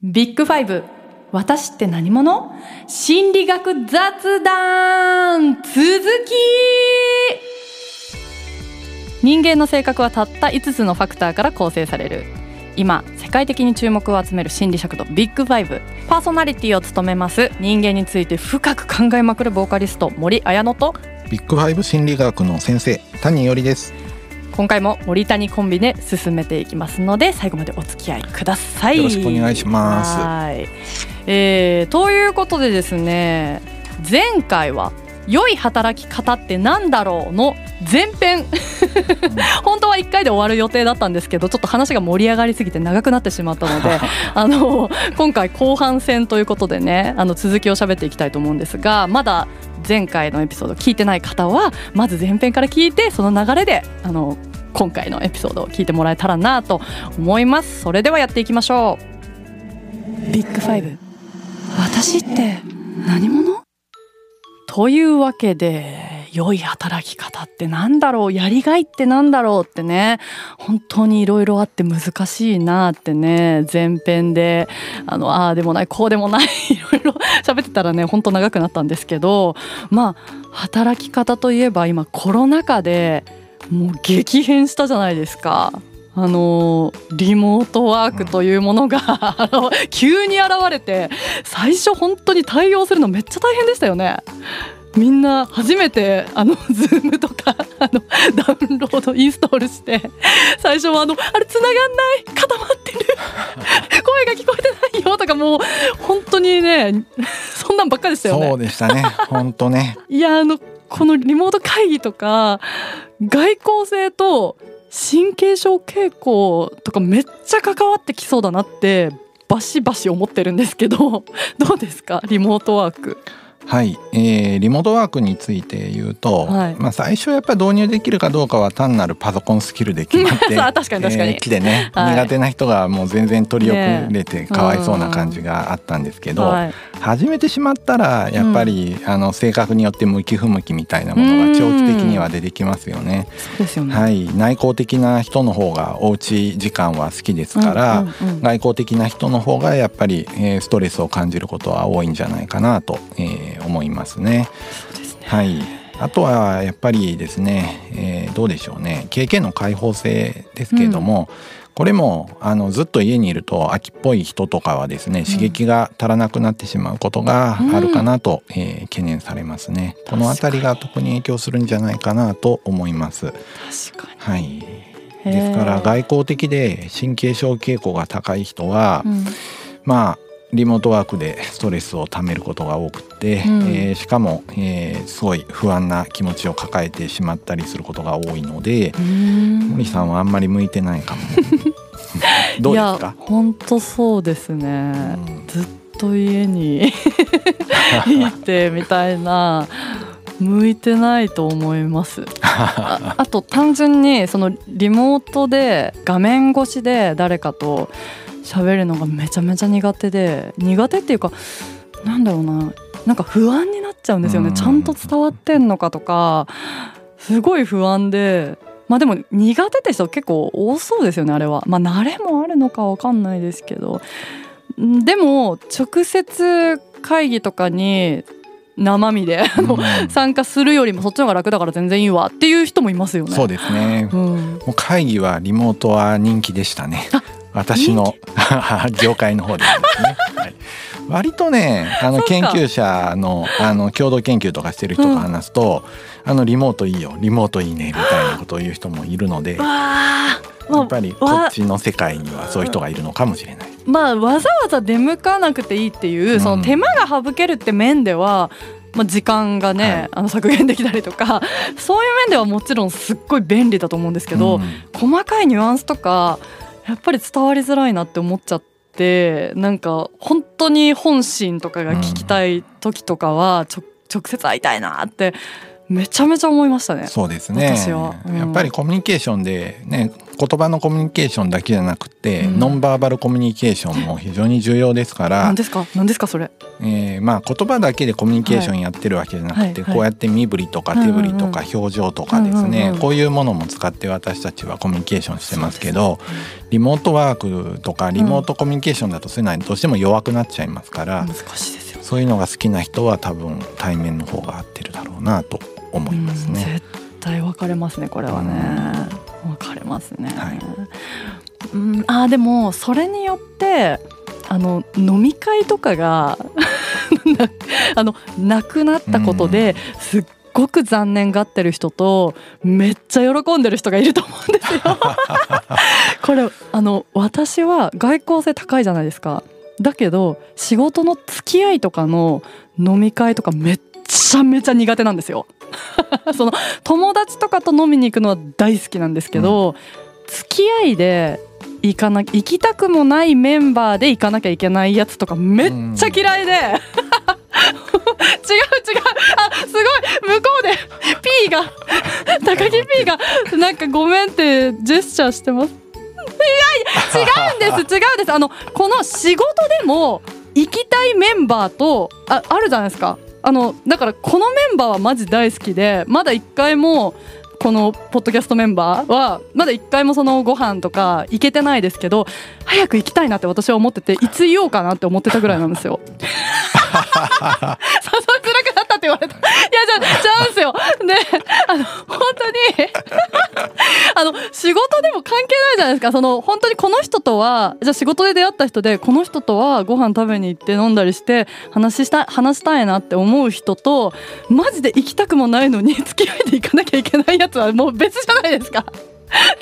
ビッグファイブ。私って何者？心理学雑談。続き。人間の性格はたった5つのファクターから構成される。今世界的に注目を集める心理尺度ビッグファイブ。パーソナリティを務めます。人間について深く考えまくるボーカリスト森彩乃と。ビッグファイブ心理学の先生谷伊織です。今回も森谷コンビで進めていきますので最後までお付き合いください。よろしくお願いします。はい、えー、ということでですね前回は良い働き方ってなんだろうの前編。本当は1回で終わる予定だったんですけどちょっと話が盛り上がりすぎて長くなってしまったので あの今回後半戦ということでねあの続きを喋っていきたいと思うんですがまだ前回のエピソード聞いてない方はまず前編から聞いてその流れであの今回のエピソードを聞いてもらえたらなと思います。それではやっていきましょう。ビッグファイブ。私って何者？というわけで良い働き方ってなんだろう？やりがいってなんだろうってね。本当にいろいろあって難しいなってね。前編であのああでもないこうでもないいろいろ喋ってたらね本当長くなったんですけどまあ働き方といえば今コロナ禍でもう激変したじゃないですか。あのリモートワークというものが、うん、急に現れて最初本当に対応するのめっちゃ大変でしたよね。みんな初めてあのズームとか あのダウンロードインストールして最初はあのあれ繋がんない固まってる 声が聞こえてないよとかもう本当にねそんなんばっかりでしたよね。そうでしたね本当ねいやあのこのリモート会議とか外交性と神経症傾向とかめっちゃ関わってきそうだなってバシバシ思ってるんですけどどうですか？リモートワーク。はい、えー、リモートワークについて言うと、はい、まあ最初やっぱり導入できるかどうかは単なるパソコンスキルで決まって 確かに確かに、えー、来てね、はい、苦手な人がもう全然取り遅れてかわいそうな感じがあったんですけど、ね、始めてしまったらやっぱり、うん、あの性格によって向き不向きみたいなものが長期的には出てきますよね。よね。はい、内向的な人の方がおうち時間は好きですから、うんうんうん、外向的な人の方がやっぱり、えー、ストレスを感じることは多いんじゃないかなと、えー、思いますね。そうですね。はい。あとはやっぱりですね、えー、どうでしょうね。経験の開放性ですけれども、うん、これもあのずっと家にいると秋っぽい人とかはですね刺激が足らなくなってしまうことがあるかなと、うん、えー、懸念されますね。この辺りが特に影響するんじゃないかなと思います。はい。ですから外交的で神経症傾向が高い人は、うん、まあリモートワークでストレスをためることが多くて、うん、えー、しかも、えー、すごい不安な気持ちを抱えてしまったりすることが多いので森さんはあんまり向いてないかも。どうですか？本当そうですね、うん、ずっと家に いてみたいな向いてないと思います。ああと単純にそのリモートで画面越しで誰かと喋るのがめちゃめちゃ苦手で苦手っていうかなんだろうななんか不安になっちゃうんですよね、ちゃんと伝わってんのかとかすごい不安でまあでも苦手って人結構多そうですよねあれはまあ慣れもあるのかわかんないですけどでも直接会議とかに生身で、うん、参加するよりもそっちの方が楽だから全然いいわっていう人もいますよね。そうですね。うん、もう会議はリモートは人気でしたね。私の 業界の方でですね。はい、割とねあの研究者のあの共同研究とかしてる人と話すと、うん、あのリモートいいよリモートいいねみたいなことを言う人もいるので。やっぱりこっちの世界にはそういう人がいるのかもしれない。まあわざわざ出向かなくていいっていう、その手間が省けるって面ではまあ、時間がね、はい、あの削減できたりとかそういう面ではもちろんすっごい便利だと思うんですけど、うん、細かいニュアンスとかやっぱり伝わりづらいなって思っちゃってなんか本当に本心とかが聞きたい時とかは直接会いたいなってめちゃめちゃ思いましたね。そうですね。うん。やっぱりコミュニケーションでね言葉のコミュニケーションだけじゃなくて、うん。ノンバーバルコミュニケーションも非常に重要ですから何、ですか？何ですかそれ？えーまあ、言葉だけでコミュニケーションやってるわけじゃなくて、はいはい。こうやって身振りとか手振りとか表情とかですね、こういうものも使って私たちはコミュニケーションしてますけどリモートワークとかリモートコミュニケーションだとそういうのはどうしても弱くなっちゃいますから、難しいですよ。そういうのが好きな人は多分対面の方が合ってるだろうなと思いますうんね。絶対分かれますねこれはね。分かれますね。はいうんあーでもそれによってあの飲み会とかがな あのなくなったことですっごく残念がってる人とめっちゃ喜んでる人がいると思うんですよ。これあの私は外交性高いじゃないですか。だけど仕事の付き合いとかの飲み会とかめっちゃめちゃ苦手なんですよ。その友達とかと飲みに行くのは大好きなんですけど、付き合いで行かな行きたくもないメンバーで行かなきゃいけないやつとかめっちゃ嫌いで、違う違う。あすごい。向こうで P が高木 P がなんかごめんってジェスチャーしてます。いや違うんです。違うんです。あのこの仕事でも行きたいメンバーとああるじゃないですかあのだからこのメンバーはマジ大好きでまだ一回もこのポッドキャストメンバーはまだ一回もそのご飯とか行けてないですけど早く行きたいなって私は思ってていつ言おうかなって思ってたぐらいなんですよ。って言われた。いやじゃあチャンスよ。であの本当にあの仕事でも関係ないじゃないですかその本当にこの人とはじゃあ仕事で出会った人でこの人とはご飯食べに行って飲んだりして話した話したいなって思う人とマジで行きたくもないのに付き合いで行かなきゃいけないやつはもう別じゃないですか。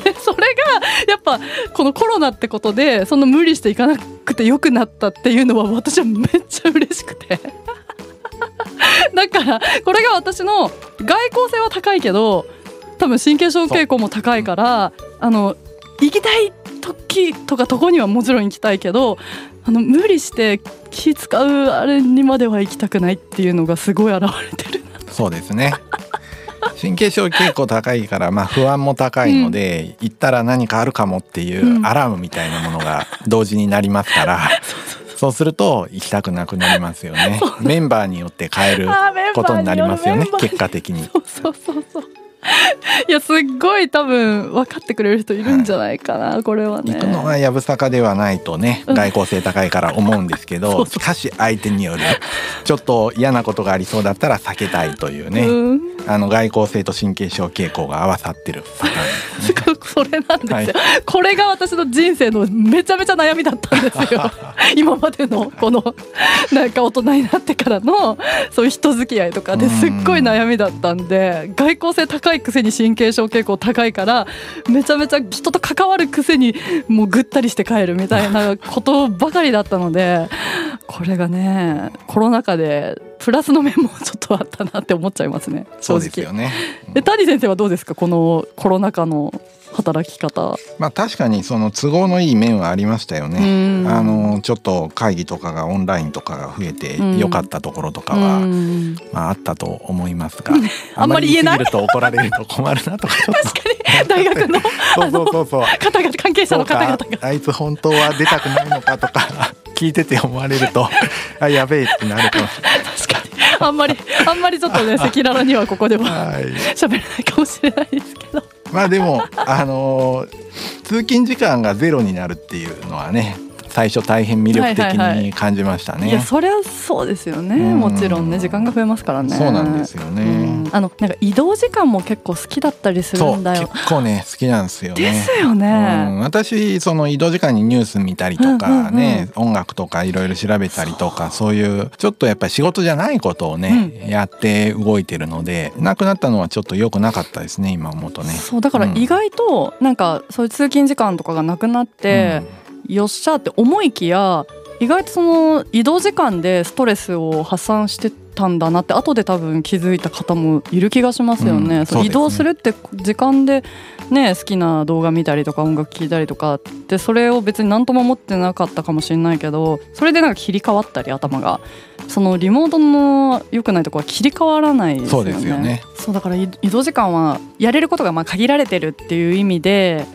でそれがやっぱこのコロナってことでその無理して行かなくてよくなったっていうのは私はめっちゃ嬉しくてだからこれが私の外交性は高いけど多分神経症傾向も高いからあの行きたい時とかとこにはもちろん行きたいけどあの無理して気使うあれにまでは行きたくないっていうのがすごい現れてる。なそうですね。神経症傾向高いから、まあ、不安も高いので、行ったら何かあるかもっていううん。アラームみたいなものが同時になりますから、そうすると行きたくなくなりますよね。メンバーによって変えることになりますよね。結果的に。そうそうそうそう。いやすっごい多分分かってくれる人いるんじゃないかな、これはね。行くのはやぶさかではないとねうん。外交性高いから思うんですけど、そうそうしかし相手による。ちょっと嫌なことがありそうだったら避けたいというね、うんあの外交性と神経症傾向が合わさってるパターンね。それなんですよ、はい。これが私の人生のめちゃめちゃ悩みだったんですよ。今までのこのなんか大人になってからのそういう人付き合いとかですっごい悩みだったんで外交性高いくせに神経症傾向高いからめちゃめちゃ人と関わるくせにもうぐったりして帰るみたいなことばかりだったのでこれがねコロナ禍でプラスの面もちょっとあったなって思っちゃいますね。正直。よね。え谷先生はどうですか？このコロナ禍の働き方。まあ確かにその都合のいい面はありましたよね。うん。あのちょっと会議とかがオンラインとかが増えてうん。良かったところとかは、うん。まああったと思いますが、あんまり言えない？ると怒られると困るなとか確かに大学の？そうそうそうそう。方々関係者の方々が。あいつ本当は出たくないのかとか聞いてて思われると あやべえってなるかもし確かにあんまりあんまりちょっとね赤裸々にはここでれは。喋れないかもしれないですけど。まあでもあのー通勤時間がゼロになるっていうのはね最初大変魅力的はいはいはいに感じましたね。いやそりゃそうですよねうんもちろんね時間が増えますからね。そうなんですよね。うんあのなんか移動時間も結構好きだったりするんだよ。結構ね好きなんですよね。ですようん、ね。私その移動時間にニュース見たりとかね、音楽とかいろいろ調べたりとかそういうちょっとやっぱり仕事じゃないことをね、やって動いてるのでなくなったのはちょっと良くなかったですね今思うとね。そうだからうん意外となんかそういう通勤時間とかがなくなって、よっしゃって思いきや意外とその移動時間でストレスを発散してたんだなって後で多分気づいた方もいる気がしますよね。うんそう移動するって時間でね好きな動画見たりとか音楽聴いたりとかってそれを別に何とも思ってなかったかもしれないけどそれでなんか切り替わったり頭がそのリモートの良くないところは切り替わらないですよね。そうねだから移移動時間はやれることがまあ限られてるっていう意味で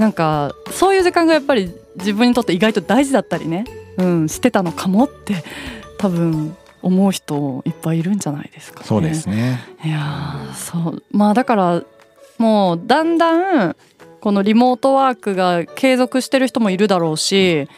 なんかそういう時間がやっぱり自分にとって意外と大事だったりね、うん、してたのかもって多分思う人いっぱいいるんじゃないですかね。そうですね。いやーそう。まあだからもうだんだんこのリモートワークが継続してる人もいるだろうし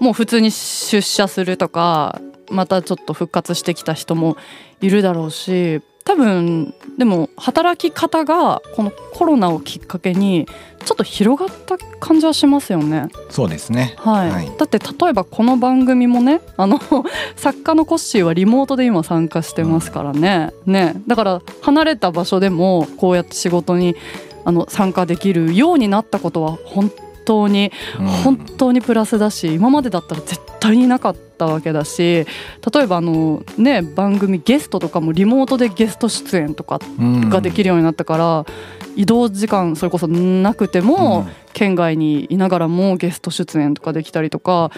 もう普通に出社するとかまたちょっと復活してきた人もいるだろうし多分でも働き方がこのコロナをきっかけにちょっと広がった感じはしますよね。そうですね。はい、はい。だって例えばこの番組もねあの 作家のコッシーはリモートで今参加してますからね,、ね。だから離れた場所でもこうやって仕事にあの参加できるようになったことは本当にうん。本当にプラスだし今までだったら絶対になかったわけだし例えばあのね番組ゲストとかもリモートでゲスト出演とかうんができるようになったから、移動時間それこそなくても、うん。県外にいながらもゲスト出演とかできたりとか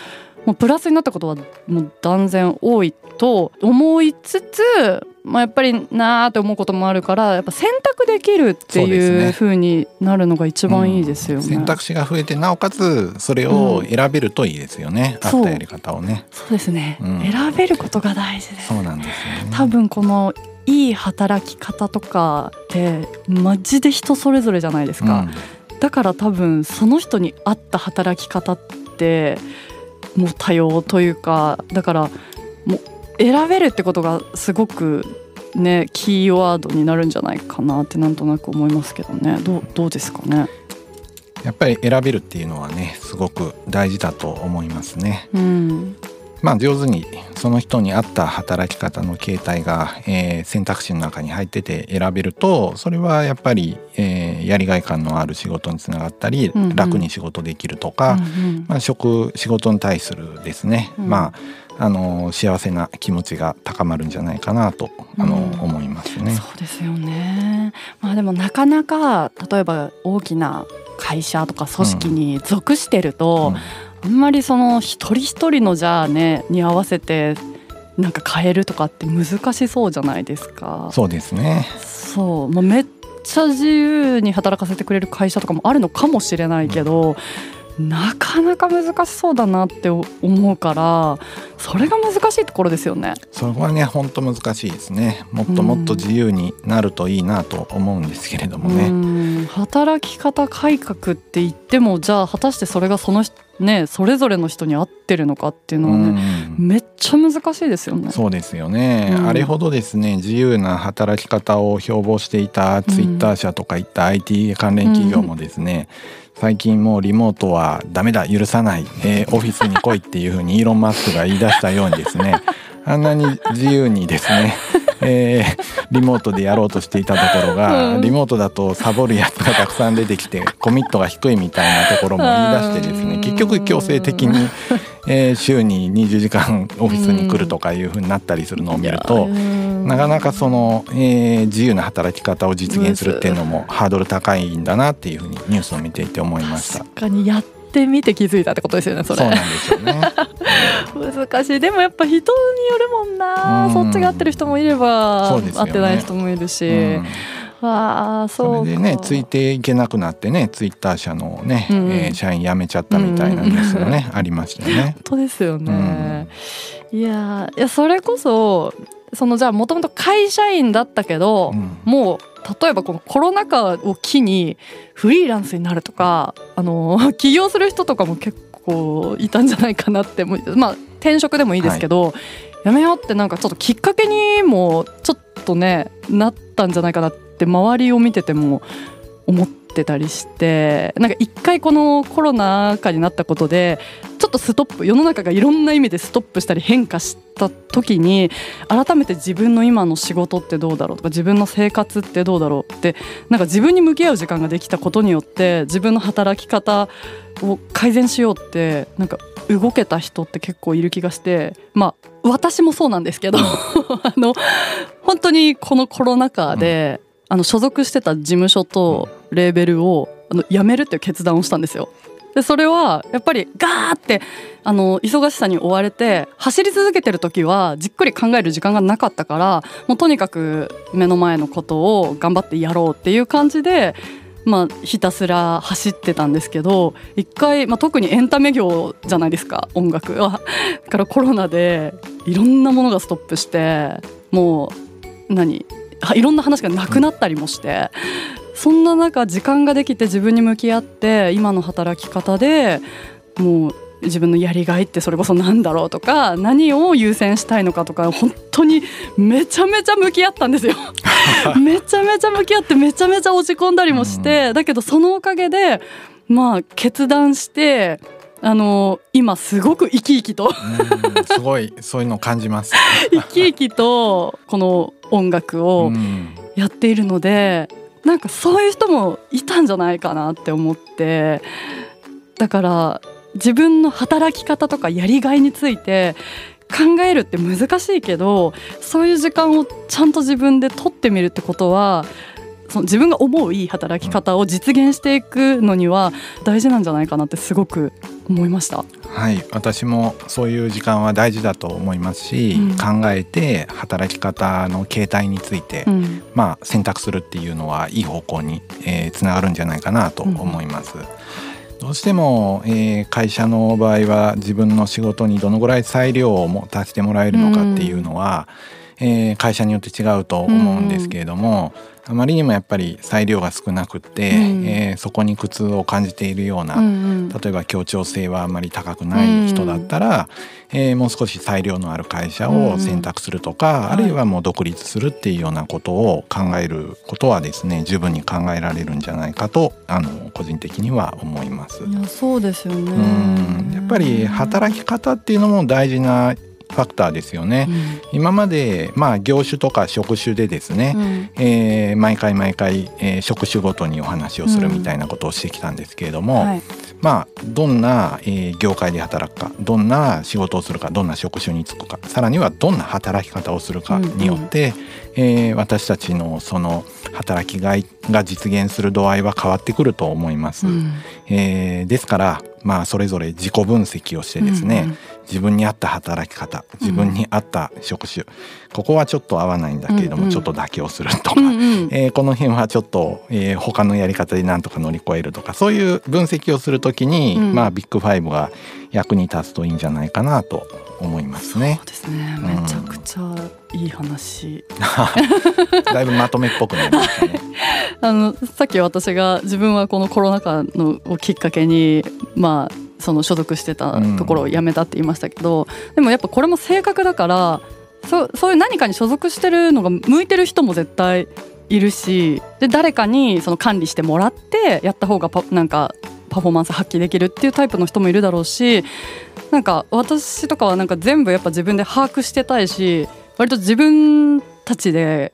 もうプラスになったことはもう断然多いと思いつつ、まあ、やっぱりなーって思うこともあるからやっぱ選択できるってそうですねいう風になるのが一番いいですよね。選択肢が増えてなおかつそれを選べるといいですよね、そうあったやり方をね。そうですね、うん。選べることが大事です。そうなんですよね。多分このいい働き方とかってマジで人それぞれじゃないですか、だから多分その人に合った働き方ってもう多様というかだからもう選べるってことがすごくねキーワードになるんじゃないかなってなんとなく思いますけどね。どうどうですかね？やっぱり選べるっていうのはねすごく大事だと思いますね。うん、まあ上手にその人に合った働き方の形態が、えー選択肢の中に入ってて選べるとそれはやっぱり、えーやりがい感のある仕事につながったり、うんうん。楽に仕事できるとか、うんまあ、職仕事に対するですね、うん。まああの幸せな気持ちが高まるんじゃないかなとあの、うん。思いますうんね。そうですよね。まあでもなかなか例えば大きな会社とか組織に属してると、あんまりその一人一人のじゃあねに合わせてなんか変えるとかって難しそうじゃないですか。そうですね。そう、まあ、めっちゃ自由に働かせてくれる会社とかもあるのかもしれないけど、なかなか難しそうだなって思うからそれが難しいところですよね。そこはね本当難しいですね。もっともっと自由になるといいなと思うんですけれどもね。うん働き方改革って言ってもじゃあ果たしてそれがその人ねそれぞれの人に合ってるのかっていうのはね、うん。めっちゃ難しいですよね。そうですよね、うん。あれほどですね自由な働き方を標榜していたツイッター社とかいった IT 関連企業もですね、最近もうリモートはダメだ許さない、えーオフィスに来いっていうふうにイーロン・マスクが言い出したようにですねあんなに自由にですね、えーリモートでやろうとしていたところが、うん。リモートだとサボるやつがたくさん出てきてコミットが低いみたいなところも言い出してですねうん。結局強制的に、えー週に20時間オフィスに来るとかいうふうになったりするのを見ると、なかなかその、えー自由な働き方を実現するっていうのもハードル高いんだなっていうふうにニュースを見ていて思いました。確かにやってみて気づいたってことですよねそれ。そうなんですよね。難しい。でもやっぱ人によるもんな、うん。そっちが合ってる人もいれば、ね。合ってない人もいるし、うん。ああそうでねついていけなくなってねツイッター社のね、うんえー社員辞めちゃったみたいなニュースがね、ありましたよね。本当ですよね、いやいやそれこそそのじゃあもともと会社員だったけど、うん。もう例えばこのコロナ禍を機にフリーランスになるとかあの 起業する人とかも結構いたんじゃないかなってまあ転職でもいいですけど、やめようってなんかちょっときっかけにもちょっとねなったんじゃないかなって周りを見てても思っってたりしてなんか一回このコロナ禍になったことでちょっとストップ世の中がいろんな意味でストップしたり変化した時に改めて自分の今の仕事ってどうだろうとか自分の生活ってどうだろうってなんか自分に向き合う時間ができたことによって自分の働き方を改善しようってなんか動けた人って結構いる気がしてまあ私もそうなんですけど あの本当にこのコロナ禍で、あの所属してた事務所とレーベルをあの辞めるっていう決断をしたんですよ。でそれはやっぱりガーってあの忙しさに追われて走り続けてる時はじっくり考える時間がなかったからもうとにかく目の前のことを頑張ってやろうっていう感じでまあ、ひたすら走ってたんですけど一回、まあ、特にエンタメ業じゃないですか音楽は。からコロナでいろんなものがストップしてもう何？いろんな話がなくなったりもして、そんな中時間ができて自分に向き合って今の働き方でもう自分のやりがいってそれこそ何だろうとか何を優先したいのかとか本当にめちゃめちゃ向き合ったんですよ。めちゃめちゃ向き合ってめちゃめちゃ落ち込んだりもして、だけどそのおかげでまあ決断してあの今すごく生き生きとすごいそういうのを感じます。生き生きとこの音楽をやっているのでなんかそういう人もいたんじゃないかなって思ってだから自分の働き方とかやりがいについて考えるって難しいけどそういう時間をちゃんと自分で取ってみるってことはその自分が思ういい働き方を実現していくのには大事なんじゃないかなってすごく思いました。はい私もそういう時間は大事だと思いますし、うん、考えて働き方の形態について、うん、まあ選択するっていうのはいい方向に、えー、つながるんじゃないかなと思います。うんどうしても、えー、会社の場合は自分の仕事にどのぐらい裁量を持たせてもらえるのかっていうのは、うん、えー、会社によって違うと思うんですけれども、あまりにもやっぱり裁量が少なくて、うん、えー、そこに苦痛を感じているような、うんうん、例えば協調性はあまり高くない人だったら、うん、えー、もう少し裁量のある会社を選択するとか、うん、あるいはもう独立するっていうようなことを考えることはですね十分に考えられるんじゃないかとあの個人的には思います。そうですよね。うん。やっぱり働き方っていうのも大事なファクターですよね、うん、今までまあ業種とか職種でですね、うん、えー、毎回毎回、えー、職種ごとにお話をするみたいなことをしてきたんですけれども、うんはい、まあどんな、えー、業界で働くかどんな仕事をするかどんな職種に就くかさらにはどんな働き方をするかによって、うんうん、えー、私たちのその働きがいが実現する度合いは変わってくると思います。うん、えー、ですからまあそれぞれ自己分析をしてですね、自分に合った働き方自分に合った職種、うん、ここはちょっと合わないんだけれども、うんうん、ちょっと妥協するとか、うんうん、えー、この辺はちょっと、えー、他のやり方でなんとか乗り越えるとかそういう分析をするときに、うん、まあビッグファイブが役に立つといいんじゃないかなと思いますね。そうですね。めちゃくちゃいい話。だいぶまとめっぽくなりましたね。あのさっき私が自分はこのコロナ禍のをきっかけにまあその所属してたところを辞めたって言いましたけど、うん、でもやっぱこれも性格だからそそういう何かに所属してるのが向いてる人も絶対いるしで誰かにその管理してもらってやった方がパなんかパフォーマンス発揮できるっていうタイプの人もいるだろうしなんか私とかはなんか全部やっぱ自分で把握してたいし割と自分たちで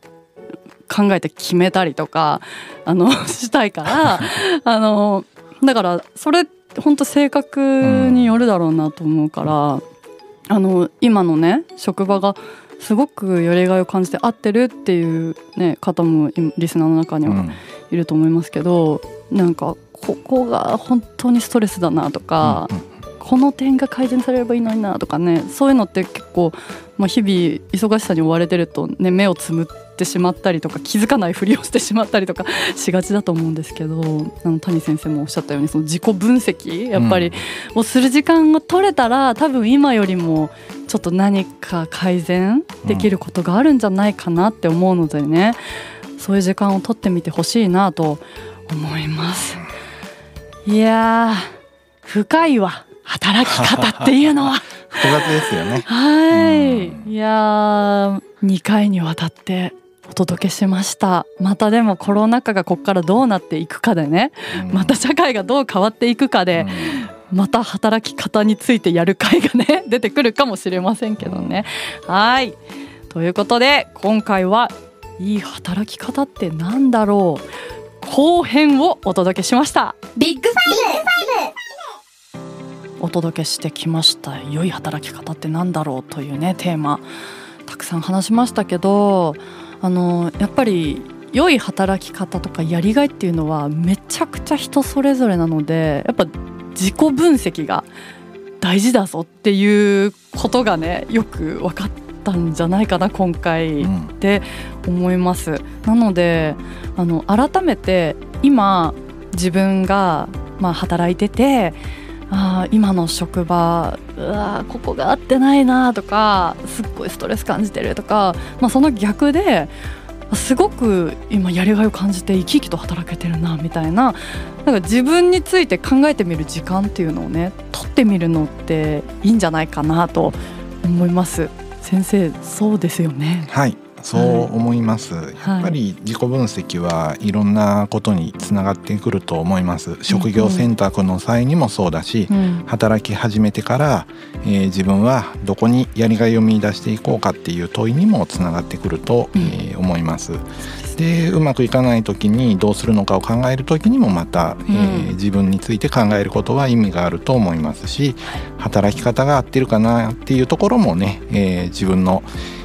考えて決めたりとかあの したいからあのだからそれ本当性格によるだろうなと思うから、うん、あの今のね職場がすごくやりがいを感じて合ってるっていう、ね、方もリスナーの中にはいると思いますけど、うん、なんかここが本当にストレスだなとか、うんうん、この点が改善されればいいのになとかねそういうのって結構、まあ、日々忙しさに追われてると、ね、目をつむってしまったりとか気づかないふりをしてしまったりとか しがちだと思うんですけどあの谷先生もおっしゃったようにその自己分析やっぱり、をする時間が取れたら多分今よりもちょっと何か改善できることがあるんじゃないかなって思うのでね、そういう時間を取ってみてほしいなと思います。いや深いわ働き方っていうのは。複雑ですよね。はい、いや2回にわたってお届けしました。またでもコロナ禍がここからどうなっていくかでね、うん。また社会がどう変わっていくかで、また働き方についてやる会がね 出てくるかもしれませんけどね。はい。ということで今回はいい働き方ってなんだろう。後編をお届けしました。ビッグフお届けしてきました良い働き方ってなんだろうというねテーマたくさん話しましたけどあのやっぱり良い働き方とかやりがいっていうのはめちゃくちゃ人それぞれなのでやっぱ自己分析が大事だぞっていうことがねよく分かったんじゃないかな今回うんって思います。なのであの改めて今自分がまあ働いててあー今の職場うわここが合ってないなとかすっごいストレス感じてるとか、まあ、その逆ですごく今やりがいを感じて生き生きと働けてるなみたいななんか自分について考えてみる時間っていうのをね取ってみるのっていいんじゃないかなと思います。先生そうですよね。はいそう思います、やっぱり自己分析はいろんなことにつながってくると思います。職業選択の際にもそうだし、うん。働き始めてから、えー自分はどこにやりがいを見出していこうかっていう問いにもつながってくると、うん。えー思います。でうまくいかない時にどうするのかを考える時にもまた、えーうん。自分について考えることは意味があると思いますし働き方が合ってるかなっていうところもね、えー自分の、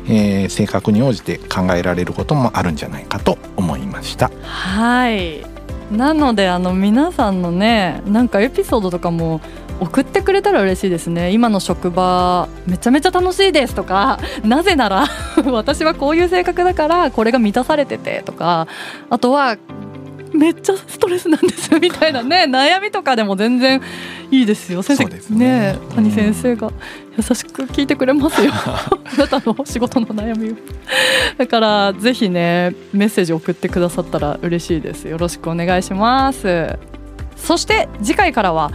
えー性格に応じて考えられることもあるんじゃないかと思いました。はいなのであの皆さんのねなんかエピソードとかも送ってくれたら嬉しいですね今の職場めちゃめちゃ楽しいですとかなぜなら 私はこういう性格だからこれが満たされててとかあとはめっちゃストレスなんですみたいな。ね悩みとかでも全然いいですよ。先生そうですね。谷先生が優しく聞いてくれますよ。あなたの仕事の悩みを。だからぜひねメッセージ送ってくださったら嬉しいです。よろしくお願いします。そして次回からは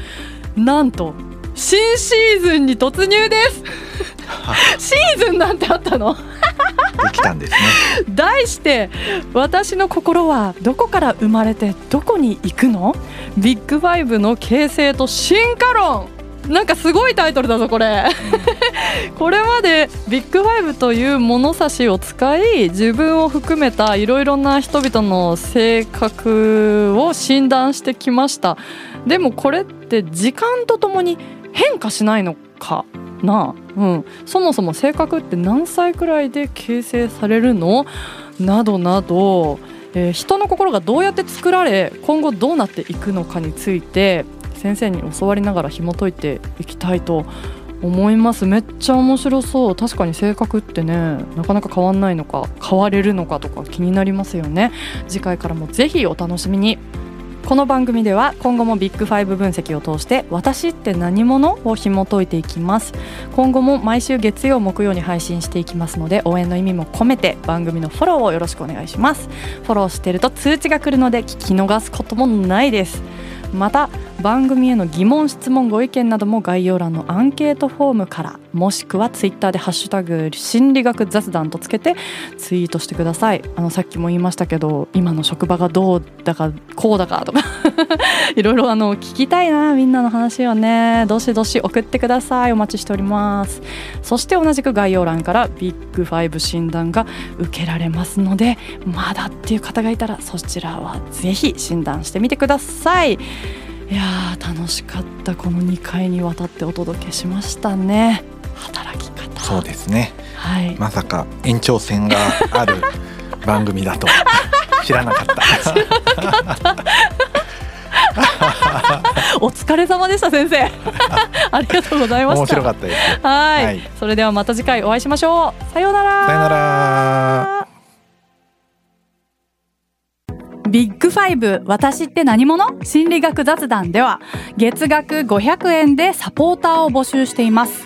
なんと新シーズンに突入です。シーズンなんてあったの？できたんですね。題して「私の心はどこから生まれてどこに行くの?」ビッグファイブの形成と進化論。なんかすごいタイトルだぞこれ。これまでビッグファイブという物差しを使い自分を含めたいろいろな人々の性格を診断してきました。でもこれって時間とともに変化しないのか？な。あ、うん、そもそも性格って何歳くらいで形成されるの？などなど、えー人の心がどうやって作られ今後どうなっていくのかについて先生に教わりながら紐解いていきたいと思います。めっちゃ面白そう。確かに性格ってねなかなか変わんないのか変われるのかとか気になりますよね。次回からもぜひお楽しみに。この番組では今後もビッグファイブ分析を通して私って何者を紐解いていきます。今後も毎週月曜木曜に配信していきますので応援の意味も込めて番組のフォローをよろしくお願いします。フォローしてると通知が来るので聞き逃すこともないです。また番組への疑問質問ご意見なども概要欄のアンケートフォームからもしくはツイッターで「ハッシュタグ心理学雑談」とつけてツイートしてください。あのさっきも言いましたけど今の職場がどうだかこうだかとか。いろいろあの聞きたいなみんなの話をね。どしどし送ってください。お待ちしております。そして同じく概要欄からビッグファイブ診断が受けられますのでまだっていう方がいたらそちらはぜひ診断してみてください。いやー楽しかった。この2回にわたってお届けしましたね。働き方。そうですね。はい、まさか延長戦がある番組だと。知らなかった。お疲れ様でした先生。ありがとうございました。面白かったです。はい。はい。それではまた次回お会いしましょう。さようなら。さよなら。ビッグファイブ私って何者？心理学雑談では月額500円でサポーターを募集しています